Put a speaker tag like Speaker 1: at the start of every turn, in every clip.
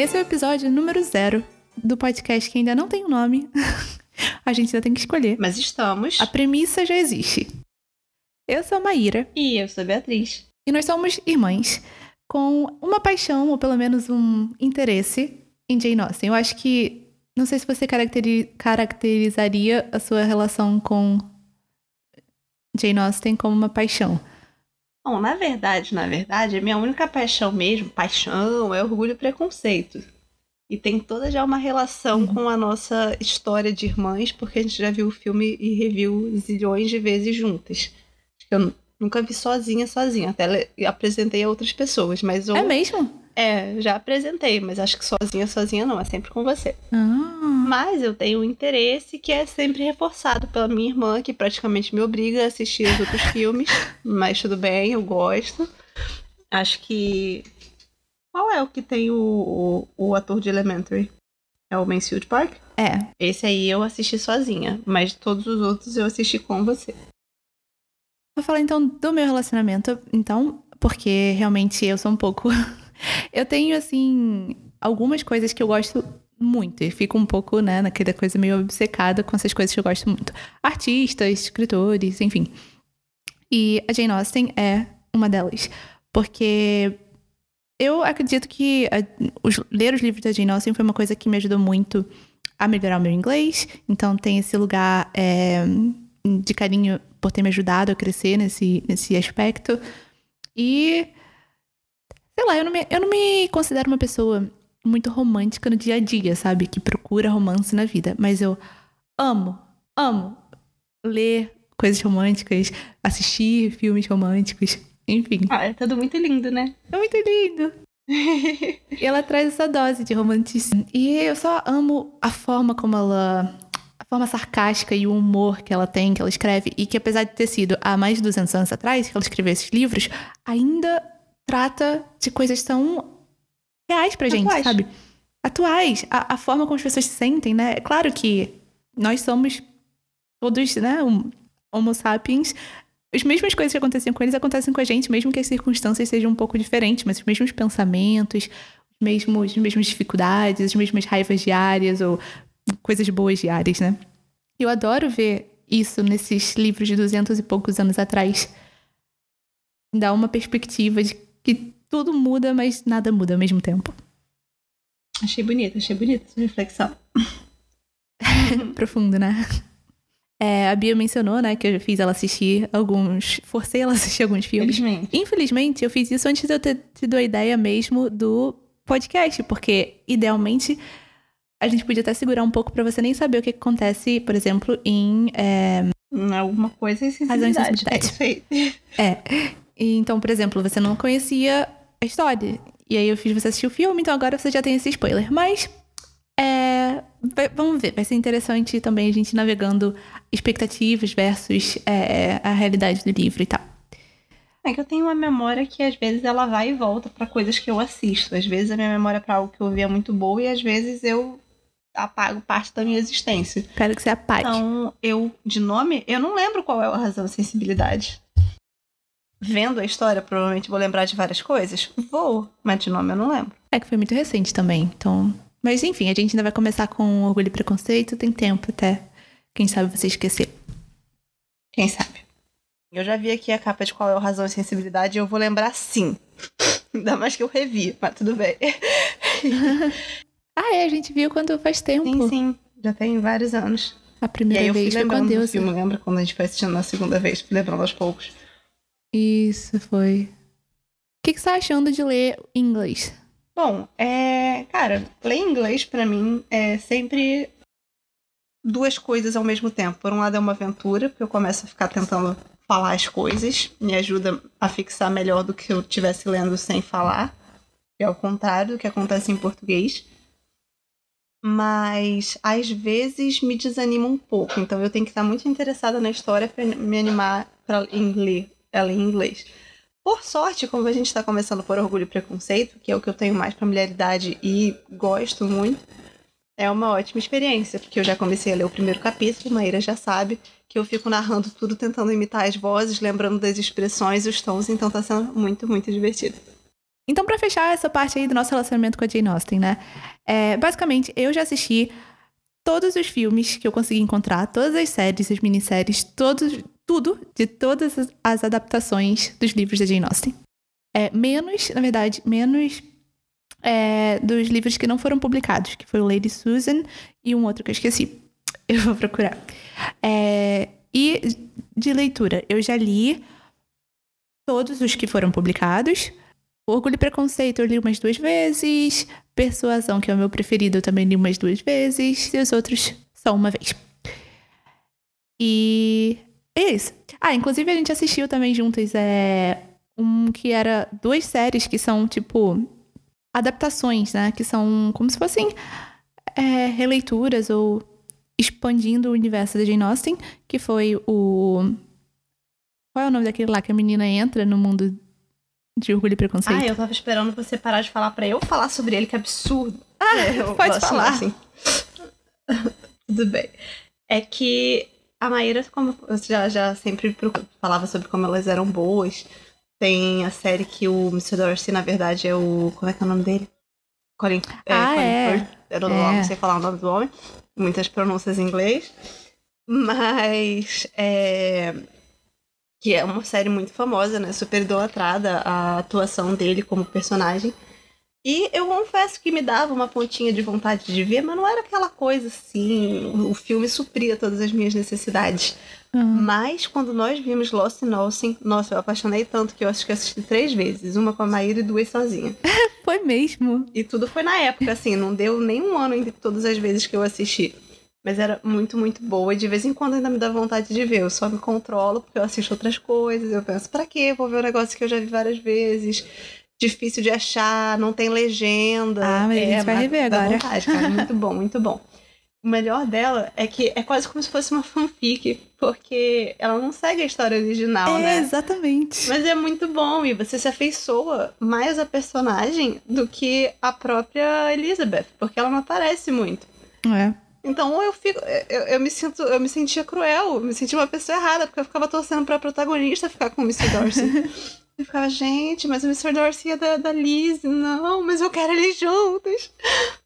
Speaker 1: Esse é o episódio número zero do podcast que ainda não tem um nome. a gente ainda tem que escolher.
Speaker 2: Mas estamos.
Speaker 1: A premissa já existe. Eu sou a Maíra.
Speaker 2: E eu sou a Beatriz.
Speaker 1: E nós somos irmãs com uma paixão, ou pelo menos um interesse, em Jane Austen. Eu acho que. Não sei se você caracteri caracterizaria a sua relação com Jane Austen como uma paixão.
Speaker 2: Bom, na verdade, na verdade, a minha única paixão mesmo, paixão, é orgulho e preconceito. E tem toda já uma relação uhum. com a nossa história de irmãs, porque a gente já viu o filme e reviu zilhões de vezes juntas. Eu nunca vi sozinha, sozinha. Até apresentei a outras pessoas, mas...
Speaker 1: Eu... É mesmo?
Speaker 2: É, já apresentei, mas acho que sozinha, sozinha não, é sempre com você.
Speaker 1: Ah.
Speaker 2: Mas eu tenho um interesse que é sempre reforçado pela minha irmã, que praticamente me obriga a assistir os outros filmes, mas tudo bem, eu gosto. Acho que. Qual é o que tem o, o, o ator de Elementary? É o Mansfield Park?
Speaker 1: É.
Speaker 2: Esse aí eu assisti sozinha, mas todos os outros eu assisti com você.
Speaker 1: Vou falar então do meu relacionamento, então, porque realmente eu sou um pouco eu tenho, assim, algumas coisas que eu gosto muito. E fico um pouco, né, naquela coisa meio obcecada com essas coisas que eu gosto muito. Artistas, escritores, enfim. E a Jane Austen é uma delas. Porque eu acredito que a, os, ler os livros da Jane Austen foi uma coisa que me ajudou muito a melhorar o meu inglês. Então tem esse lugar é, de carinho por ter me ajudado a crescer nesse, nesse aspecto. E Sei lá, eu não, me, eu não me considero uma pessoa muito romântica no dia a dia, sabe? Que procura romance na vida. Mas eu amo, amo ler coisas românticas, assistir filmes românticos, enfim.
Speaker 2: Ah, é tudo muito lindo, né?
Speaker 1: É muito lindo. e ela traz essa dose de romanticismo. E eu só amo a forma como ela. A forma sarcástica e o humor que ela tem, que ela escreve, e que apesar de ter sido há mais de 200 anos atrás que ela escreveu esses livros, ainda trata de coisas tão reais pra gente, Atuais. sabe? Atuais. A, a, forma como as pessoas se sentem, né? É claro que nós somos todos, né, um, homo sapiens. As mesmas coisas que aconteciam com eles acontecem com a gente, mesmo que as circunstâncias sejam um pouco diferentes, mas os mesmos pensamentos, os mesmos, as mesmas dificuldades, as mesmas raivas diárias ou coisas boas diárias, né? Eu adoro ver isso nesses livros de duzentos e poucos anos atrás. Dá uma perspectiva de que tudo muda, mas nada muda ao mesmo tempo.
Speaker 2: Achei bonita, achei bonita essa reflexão.
Speaker 1: Profundo, né? É, a Bia mencionou, né, que eu fiz ela assistir alguns. Forcei ela a assistir alguns filmes.
Speaker 2: Infelizmente.
Speaker 1: Infelizmente, eu fiz isso antes de eu ter tido a ideia mesmo do podcast, porque idealmente a gente podia até segurar um pouco para você nem saber o que acontece, por exemplo, em. É...
Speaker 2: Alguma coisa em sensibilidade.
Speaker 1: Perfeito. É. E, então, por exemplo, você não conhecia a história. E aí eu fiz você assistir o filme, então agora você já tem esse spoiler. Mas é, vai, vamos ver, vai ser interessante também a gente navegando expectativas versus é, a realidade do livro e tal.
Speaker 2: É que eu tenho uma memória que às vezes ela vai e volta para coisas que eu assisto. Às vezes a minha memória é para algo que eu vi é muito boa e às vezes eu apago parte da minha existência.
Speaker 1: Espero que você apague.
Speaker 2: Então, eu, de nome, eu não lembro qual é a razão da sensibilidade vendo a história, provavelmente vou lembrar de várias coisas. Vou, mas de nome eu não lembro.
Speaker 1: É que foi muito recente também, então. Mas enfim, a gente ainda vai começar com Orgulho e Preconceito, tem tempo até. Quem sabe você esquecer.
Speaker 2: Quem sabe? Eu já vi aqui a capa de qual é a razão e sensibilidade e eu vou lembrar sim. Ainda mais que eu revi, mas tudo bem.
Speaker 1: ah, é, a gente viu quando faz tempo.
Speaker 2: Sim, sim. Já tem vários anos.
Speaker 1: A primeira
Speaker 2: e aí
Speaker 1: vez
Speaker 2: eu fui lembrando
Speaker 1: do
Speaker 2: filme, lembra quando a gente foi assistindo na segunda vez, lembrando aos poucos.
Speaker 1: Isso, foi. O que, que você tá achando de ler inglês?
Speaker 2: Bom, é. Cara, ler inglês para mim é sempre duas coisas ao mesmo tempo. Por um lado é uma aventura, porque eu começo a ficar tentando falar as coisas, me ajuda a fixar melhor do que eu estivesse lendo sem falar. É ao contrário do que acontece em português. Mas às vezes me desanima um pouco, então eu tenho que estar muito interessada na história para me animar para ler ela em inglês. Por sorte, como a gente está começando por Orgulho e Preconceito, que é o que eu tenho mais familiaridade e gosto muito, é uma ótima experiência, porque eu já comecei a ler o primeiro capítulo, Maíra já sabe que eu fico narrando tudo, tentando imitar as vozes, lembrando das expressões e os tons, então está sendo muito, muito divertido.
Speaker 1: Então, pra fechar essa parte aí do nosso relacionamento com a Jane Austen, né? É, basicamente, eu já assisti todos os filmes que eu consegui encontrar, todas as séries, as minisséries, todos, tudo de todas as, adaptações dos livros da Jane Austen. É, menos, na verdade, menos é, dos livros que não foram publicados, que foi o Lady Susan e um outro que eu esqueci. Eu vou procurar. É, e de leitura, eu já li todos os que foram publicados. Orgulho e Preconceito eu li umas duas vezes. Persuasão, que é o meu preferido, eu também li umas duas vezes. E os outros só uma vez. E é isso. Ah, inclusive a gente assistiu também juntos é, um que era duas séries que são, tipo, adaptações, né? Que são como se fossem é, releituras ou expandindo o universo da Jane Austen, que foi o. Qual é o nome daquele lá que a menina entra no mundo de orgulho e preconceito?
Speaker 2: Ah, eu tava esperando você parar de falar para eu falar sobre ele, que absurdo.
Speaker 1: Ah, é, pode falar. Assim.
Speaker 2: Tudo bem. É que a Maíra, como eu já, já sempre falava sobre como elas eram boas, tem a série que o Mr. Darcy, na verdade, é o. Como é que é o nome dele? Colin.
Speaker 1: É, ah,
Speaker 2: Colin
Speaker 1: é.
Speaker 2: Firth. Eu não, é. não sei falar o nome do homem. Muitas pronúncias em inglês. Mas. É, que é uma série muito famosa, né? Super idolatrada a atuação dele como personagem. E eu confesso que me dava uma pontinha de vontade de ver, mas não era aquela coisa assim. O filme supria todas as minhas necessidades. Uhum. Mas quando nós vimos Lost in Austin, nossa, eu apaixonei tanto que eu acho que assisti três vezes. Uma com a Maíra e duas sozinha.
Speaker 1: foi mesmo.
Speaker 2: E tudo foi na época, assim, não deu nem um ano entre todas as vezes que eu assisti. Mas era muito, muito boa. E de vez em quando ainda me dá vontade de ver. Eu só me controlo porque eu assisto outras coisas. Eu penso, pra quê? Vou ver um negócio que eu já vi várias vezes difícil de achar, não tem legenda.
Speaker 1: Ah, mas é, a gente vai rever agora.
Speaker 2: Vontade, cara. Muito bom, muito bom. O melhor dela é que é quase como se fosse uma fanfic, porque ela não segue a história original,
Speaker 1: é,
Speaker 2: né?
Speaker 1: Exatamente.
Speaker 2: Mas é muito bom e você se afeiçoa mais a personagem do que a própria Elizabeth, porque ela não aparece muito.
Speaker 1: É.
Speaker 2: Então eu fico. Eu, eu, me sinto. Eu me sentia cruel, eu me sentia uma pessoa errada, porque eu ficava torcendo pra protagonista ficar com o Mr. Darcy. Eu ficava, gente, mas o Mr. Darcy é da, da Liz. Não, mas eu quero eles juntos.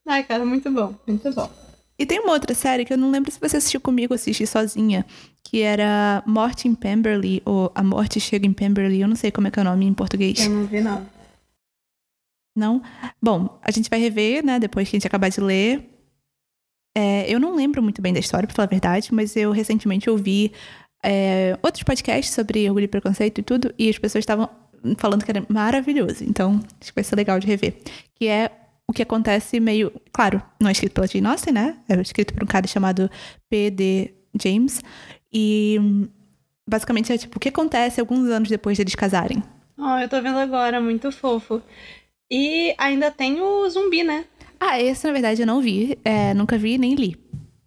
Speaker 2: Ai, cara, muito bom, muito bom.
Speaker 1: E tem uma outra série que eu não lembro se você assistiu comigo ou assisti sozinha, que era Morte em Pemberley, ou A Morte Chega em Pemberley, eu não sei como é que é o nome em português.
Speaker 2: Eu não vi, não.
Speaker 1: Não? Bom, a gente vai rever, né, depois que a gente acabar de ler. É, eu não lembro muito bem da história, pra falar a verdade, mas eu recentemente ouvi é, outros podcasts sobre orgulho e preconceito e tudo, e as pessoas estavam falando que era maravilhoso. Então, acho que vai ser legal de rever. Que é o que acontece meio. Claro, não é escrito pela Jane Austen, né? É escrito por um cara chamado P.D. James. E basicamente é tipo o que acontece alguns anos depois deles casarem.
Speaker 2: Oh, eu tô vendo agora, muito fofo. E ainda tem o zumbi, né?
Speaker 1: Ah, esse na verdade eu não vi. É, nunca vi nem li.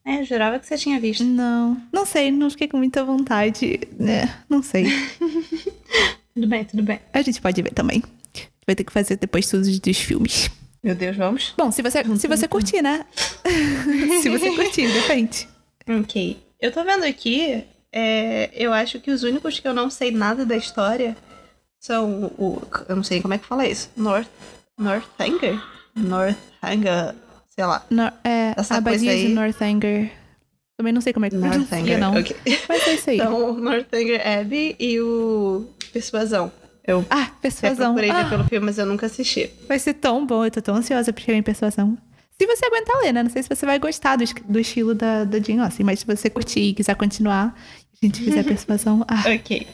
Speaker 2: É, jurava que você tinha visto.
Speaker 1: Não, não sei, não fiquei com muita vontade. É, não sei.
Speaker 2: tudo bem, tudo bem.
Speaker 1: A gente pode ver também. Vai ter que fazer depois todos dos filmes.
Speaker 2: Meu Deus, vamos?
Speaker 1: Bom, se você, se você curtir, né? se você curtir, depende.
Speaker 2: Ok. Eu tô vendo aqui, é, eu acho que os únicos que eu não sei nada da história são o. Eu não sei como é que fala isso. North. Northanger? Northanger, sei lá.
Speaker 1: No, é, Essa a Abadia de Northanger. Também não sei como é que
Speaker 2: Northanger,
Speaker 1: não.
Speaker 2: Okay.
Speaker 1: Mas é isso aí.
Speaker 2: Então, Northanger Abbey e o Persuasão. Eu
Speaker 1: ah, Persuasão.
Speaker 2: procurei
Speaker 1: ah.
Speaker 2: ver pelo filme, mas eu nunca assisti.
Speaker 1: Vai ser tão bom, eu tô tão ansiosa pra chegar em Persuasão. Se você aguentar ler, né? Não sei se você vai gostar do, do estilo da, da Jane Austen, mas se você curtir e quiser continuar, a gente fizer Persuasão... Ah,
Speaker 2: ok.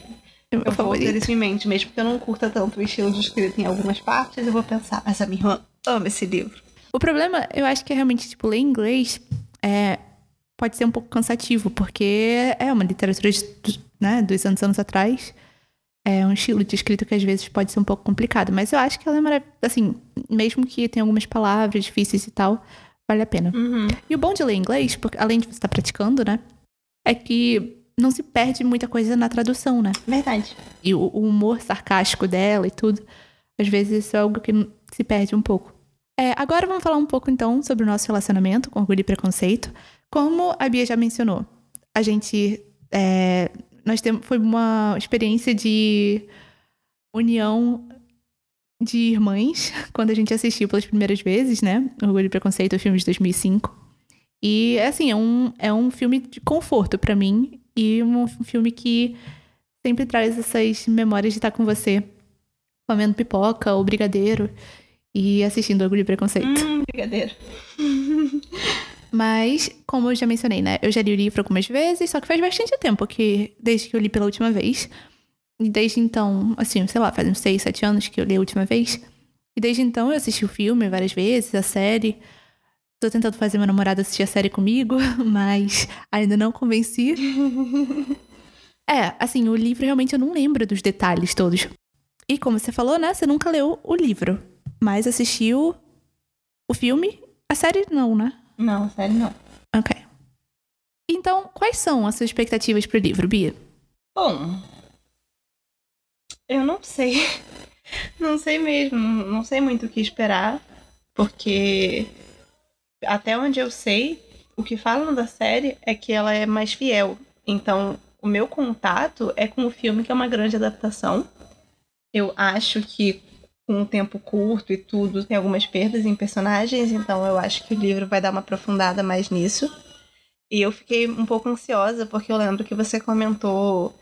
Speaker 2: É eu vou ter isso em mente, mesmo que eu não curta tanto o estilo de escrita em algumas partes, eu vou pensar, mas a minha irmã ama esse livro.
Speaker 1: O problema, eu acho que é realmente, tipo, ler inglês é, pode ser um pouco cansativo, porque é uma literatura de, né, dos anos, anos atrás é um estilo de escrita que às vezes pode ser um pouco complicado, mas eu acho que ela é maravilhosa. Assim, mesmo que tenha algumas palavras difíceis e tal, vale a pena.
Speaker 2: Uhum.
Speaker 1: E o bom de ler inglês, porque além de você estar praticando, né, é que não se perde muita coisa na tradução, né?
Speaker 2: Verdade.
Speaker 1: E o, o humor sarcástico dela e tudo, às vezes isso é algo que se perde um pouco. É, agora vamos falar um pouco então sobre o nosso relacionamento com orgulho e preconceito. Como a Bia já mencionou, a gente é, nós temos foi uma experiência de união de irmãs quando a gente assistiu pelas primeiras vezes, né? Orgulho e Preconceito, o filme de 2005. E, assim, é um, é um filme de conforto para mim e um filme que sempre traz essas memórias de estar com você, comendo pipoca ou brigadeiro e assistindo Orgulho e Preconceito.
Speaker 2: Hum, brigadeiro.
Speaker 1: Mas, como eu já mencionei, né? Eu já li o livro algumas vezes, só que faz bastante tempo que desde que eu li pela última vez. E desde então, assim, sei lá, faz uns 6, 7 anos que eu li a última vez. E desde então eu assisti o filme várias vezes, a série. Tô tentando fazer meu namorado assistir a série comigo, mas ainda não convenci. é, assim, o livro realmente eu não lembro dos detalhes todos. E como você falou, né? Você nunca leu o livro, mas assistiu o filme. A série não, né?
Speaker 2: Não, série não.
Speaker 1: Ok. Então, quais são as suas expectativas pro livro, Bia?
Speaker 2: Bom, eu não sei. Não sei mesmo. Não sei muito o que esperar. Porque até onde eu sei, o que falam da série é que ela é mais fiel. Então, o meu contato é com o filme, que é uma grande adaptação. Eu acho que com um tempo curto e tudo, tem algumas perdas em personagens, então eu acho que o livro vai dar uma aprofundada mais nisso. E eu fiquei um pouco ansiosa, porque eu lembro que você comentou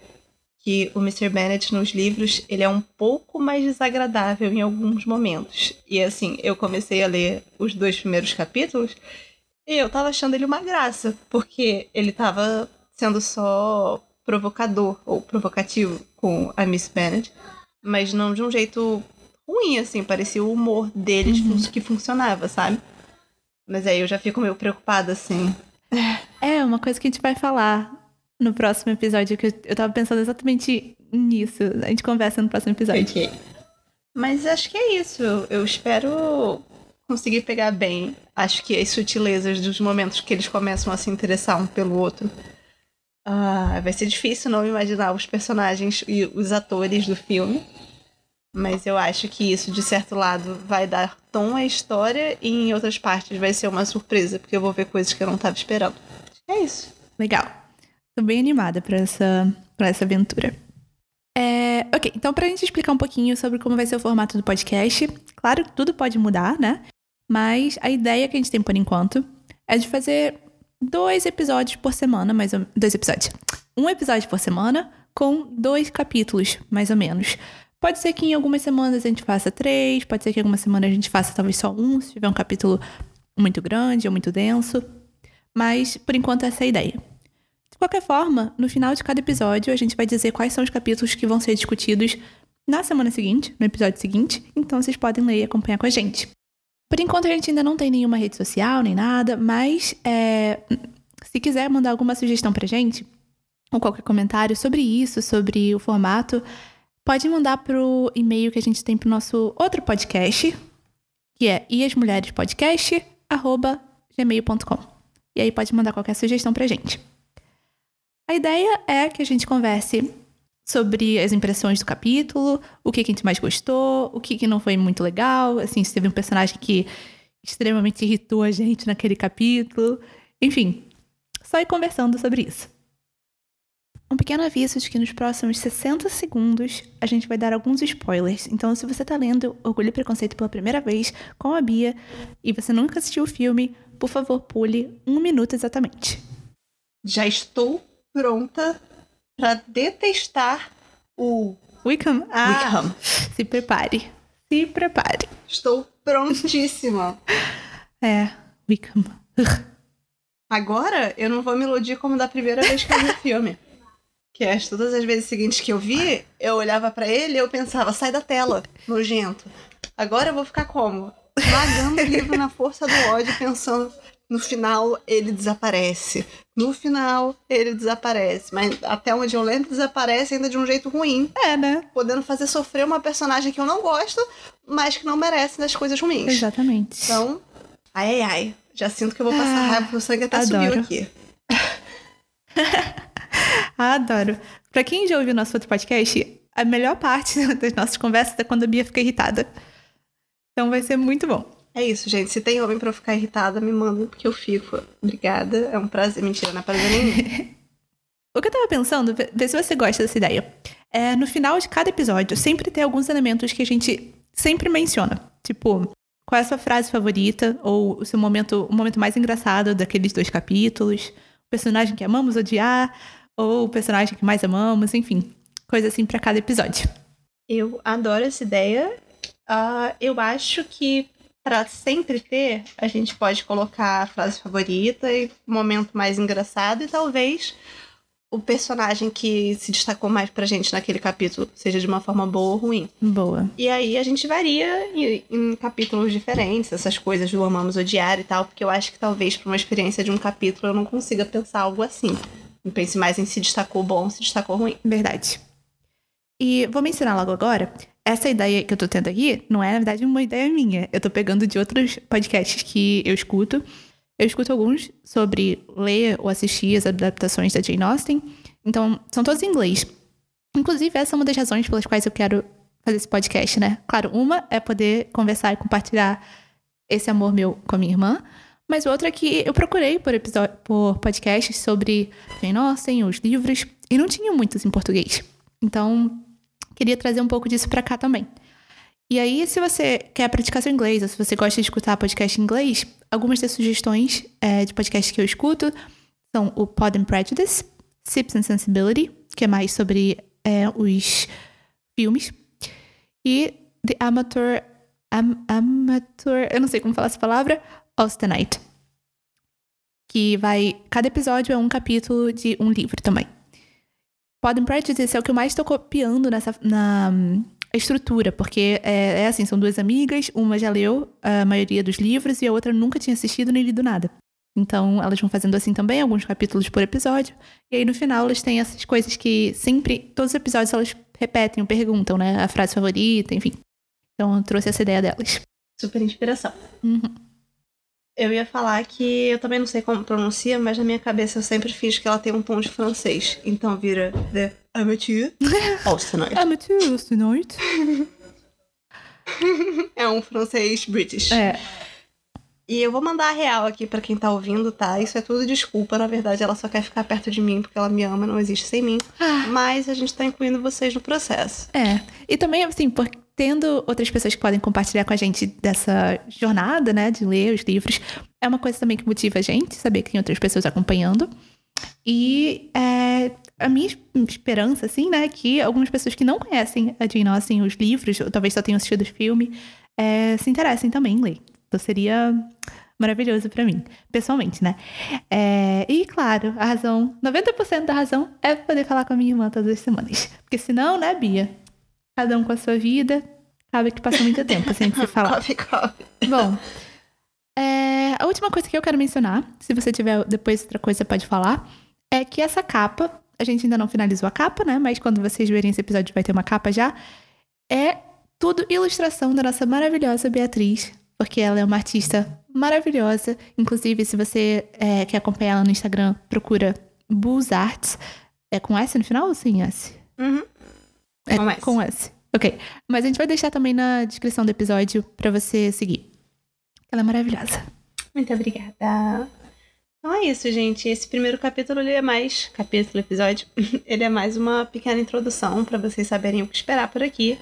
Speaker 2: que o Mr. Bennet nos livros, ele é um pouco mais desagradável em alguns momentos. E assim, eu comecei a ler os dois primeiros capítulos e eu tava achando ele uma graça, porque ele tava sendo só provocador ou provocativo com a Miss Bennet, mas não de um jeito ruim, assim, parecia o humor deles
Speaker 1: Uhum.
Speaker 2: que funcionava, sabe? Mas aí eu já fico meio preocupada, assim.
Speaker 1: É, uma coisa que a gente vai falar no próximo episódio, que eu, eu tava pensando exatamente nisso. A gente conversa no próximo episódio.
Speaker 2: Ok. Mas acho que é isso. Eu, eu espero conseguir pegar bem. Acho que as sutilezas dos momentos que eles começam a se interessar um pelo outro. Ah, vai ser difícil não imaginar os personagens e os atores do filme. Mas eu acho que isso, de certo lado, vai dar tom à história e em outras partes vai ser uma surpresa, porque eu vou ver coisas que eu não estava esperando. É isso.
Speaker 1: Legal. Tô bem animada pra essa, pra essa aventura. É, ok, então pra gente explicar um pouquinho sobre como vai ser o formato do podcast, claro que tudo pode mudar, né? Mas a ideia que a gente tem por enquanto é de fazer dois episódios por semana, mais ou dois episódios. Um episódio por semana com dois capítulos, mais ou menos. Pode ser que em algumas semanas a gente faça três, pode ser que em algumas semanas a gente faça talvez só um, se tiver um capítulo muito grande ou muito denso. Mas, por enquanto, essa é a ideia. De qualquer forma, no final de cada episódio, a gente vai dizer quais são os capítulos que vão ser discutidos na semana seguinte, no episódio seguinte, então vocês podem ler e acompanhar com a gente. Por enquanto, a gente ainda não tem nenhuma rede social nem nada, mas é, se quiser mandar alguma sugestão pra gente, ou qualquer comentário sobre isso, sobre o formato, pode mandar pro e-mail que a gente tem pro nosso outro podcast, que é iasmulherespodcast.gmail.com. E aí pode mandar qualquer sugestão pra gente. A ideia é que a gente converse sobre as impressões do capítulo, o que, que a gente mais gostou, o que, que não foi muito legal, assim, se teve um personagem que extremamente irritou a gente naquele capítulo. Enfim, só ir conversando sobre isso. Um pequeno aviso de que nos próximos 60 segundos a gente vai dar alguns spoilers. Então, se você tá lendo Orgulho e Preconceito pela primeira vez com a Bia e você nunca assistiu o filme, por favor, pule um minuto exatamente.
Speaker 2: Já estou pronta para detestar o
Speaker 1: Wickham, ah,
Speaker 2: Wickham.
Speaker 1: se prepare. Se prepare.
Speaker 2: Estou prontíssima.
Speaker 1: É, Wickham.
Speaker 2: Agora eu não vou me iludir como da primeira vez que eu vi o filme. Que as todas as vezes seguintes que eu vi, eu olhava pra ele e eu pensava, sai da tela, nojento. Agora eu vou ficar como? Vagando o livro na força do ódio, pensando, no final ele desaparece. No final ele desaparece. Mas até onde eu lembro, desaparece ainda de um jeito ruim.
Speaker 1: É, né?
Speaker 2: Podendo fazer sofrer uma personagem que eu não gosto, mas que não merece das coisas ruins.
Speaker 1: Exatamente.
Speaker 2: Então, ai ai ai. Já sinto que eu vou passar
Speaker 1: Ah,
Speaker 2: raiva, porque o sangue até
Speaker 1: adoro.
Speaker 2: subiu aqui.
Speaker 1: Ah, adoro. Pra quem já ouviu nosso outro podcast, a melhor parte das nossas conversas é quando a Bia fica irritada. Então vai ser muito bom.
Speaker 2: É isso, gente. Se tem homem pra eu ficar irritada, me manda, porque eu fico. Obrigada. É um prazer. Mentira, não é prazer nenhum.
Speaker 1: O que eu tava pensando, vê se você gosta dessa ideia. É, no final de cada episódio, sempre tem alguns elementos que a gente sempre menciona. Tipo, qual é a sua frase favorita ou o seu momento, o momento mais engraçado daqueles dois capítulos, o personagem que amamos odiar ou o personagem que mais amamos, enfim, coisa assim para cada episódio.
Speaker 2: Eu adoro essa ideia. Uh, eu acho que para sempre ter, a gente pode colocar a frase favorita e momento mais engraçado e talvez o personagem que se destacou mais pra gente naquele capítulo seja de uma forma boa ou ruim.
Speaker 1: Boa.
Speaker 2: E aí a gente varia em, em capítulos diferentes, essas coisas do amamos odiar e tal, porque eu acho que talvez para uma experiência de um capítulo eu não consiga pensar algo assim. Eu pense mais em se destacou bom, se destacou ruim.
Speaker 1: Verdade. E vou mencionar logo agora essa ideia que eu tô tendo aqui não é, na verdade, uma ideia minha. Eu tô pegando de outros podcasts que eu escuto. Eu escuto alguns sobre ler ou assistir as adaptações da Jane Austen. Então, são todos em inglês. Inclusive, essa é uma das razões pelas quais eu quero fazer esse podcast, né? Claro, uma é poder conversar e compartilhar esse amor meu com a minha irmã. Mas outra é que eu procurei por, por podcasts sobre Jane Austen, os livros, e não tinha muitos em português. Então, queria trazer um pouco disso para cá também. E aí, se você quer praticar seu inglês, ou se você gosta de escutar podcast em inglês, algumas das sugestões é, de podcasts que eu escuto são o Pod and Prejudice, Sips and Sensibility, que é mais sobre é, os filmes, e The Amateur, am, Amateur, eu não sei como falar essa palavra, Austenite, que vai, cada episódio é um capítulo de um livro também. Pod and Prejudice é o que eu mais estou copiando nessa, na estrutura, porque é, é, assim, são duas amigas, uma já leu a maioria dos livros e a outra nunca tinha assistido nem lido nada. Então, elas vão fazendo assim também, alguns capítulos por episódio. E aí, no final, elas têm essas coisas que sempre, todos os episódios, elas repetem ou perguntam, né? A frase favorita, enfim. Então, eu trouxe essa ideia delas.
Speaker 2: Super inspiração.
Speaker 1: Uhum.
Speaker 2: Eu ia falar que eu também não sei como pronuncia, mas na minha cabeça eu sempre fiz que ela tem um tom de francês. Então vira The Amateur Austenite.
Speaker 1: Amateur Austenite.
Speaker 2: é um francês british.
Speaker 1: É.
Speaker 2: E eu vou mandar a real aqui para quem tá ouvindo, tá? Isso é tudo desculpa, na verdade ela só quer ficar perto de mim porque ela me ama, não existe sem mim.
Speaker 1: Ah.
Speaker 2: Mas a gente tá incluindo vocês no processo.
Speaker 1: É. E também, assim, porque tendo outras pessoas que podem compartilhar com a gente dessa jornada, né, de ler os livros, é uma coisa também que motiva a gente, saber que tem outras pessoas acompanhando. E é, a minha esperança, assim, né, que algumas pessoas que não conhecem a Jane Austen, os livros, ou talvez só tenham assistido o filme, é, se interessem também em ler. Então seria maravilhoso para mim, pessoalmente, né? É, e claro, a razão, 90% da razão é poder falar com a minha irmã todas as semanas. Porque senão, né, Bia? Cada um com a sua vida. Acaba que passa muito tempo sem se falar.
Speaker 2: coffee, coffee.
Speaker 1: Bom, é, a última coisa que eu quero mencionar, se você tiver depois outra coisa pode falar, é que essa capa, a gente ainda não finalizou a capa, né? Mas quando vocês verem esse episódio vai ter uma capa já. É tudo ilustração da nossa maravilhosa Beatriz, porque ela é uma artista maravilhosa. Inclusive, se você é, quer acompanhar ela no Instagram, procura Bulls Arts. É com S no final ou sem S?
Speaker 2: Uhum.
Speaker 1: É
Speaker 2: com S.
Speaker 1: Com S. Ok. Mas a gente vai deixar também na descrição do episódio para você seguir. Ela é maravilhosa.
Speaker 2: Muito obrigada. Então é isso, gente. Esse primeiro capítulo ele é mais capítulo, episódio. Ele é mais uma pequena introdução para vocês saberem o que esperar por aqui.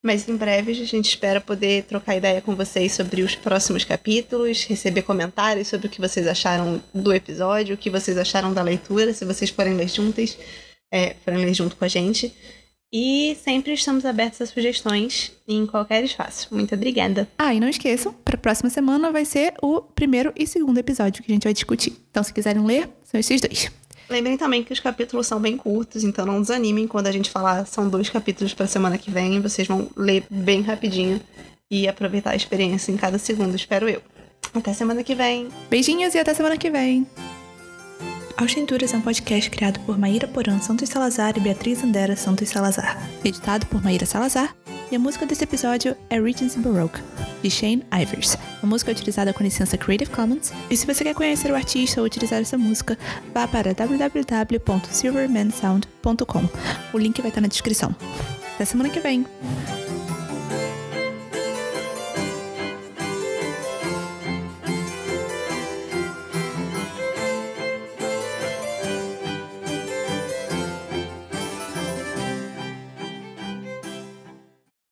Speaker 2: Mas em breve a gente espera poder trocar ideia com vocês sobre os próximos capítulos, receber comentários sobre o que vocês acharam do episódio, o que vocês acharam da leitura, se vocês forem ler juntas, é, forem ler junto com a gente. E sempre estamos abertos a sugestões em qualquer espaço. Muito obrigada.
Speaker 1: Ah, e não esqueçam, para a próxima semana vai ser o primeiro e segundo episódio que a gente vai discutir. Então, se quiserem ler, são esses dois.
Speaker 2: Lembrem também que os capítulos são bem curtos, então não desanimem quando a gente falar são dois capítulos para semana que vem. Vocês vão ler bem rapidinho e aproveitar a experiência em cada segundo, espero eu. Até semana que vem.
Speaker 1: Beijinhos e até semana que vem. Austenturas é um podcast criado por Maíra Porã Santos Salazar e Beatriz Andera Santos Salazar, editado por Maíra Salazar, e a música desse episódio é Regency Baroque, de Shane Ivers. A música é utilizada com licença Creative Commons, e se você quer conhecer o artista ou utilizar essa música, vá para www.silvermansound.com. O link vai estar na descrição. Até semana que vem!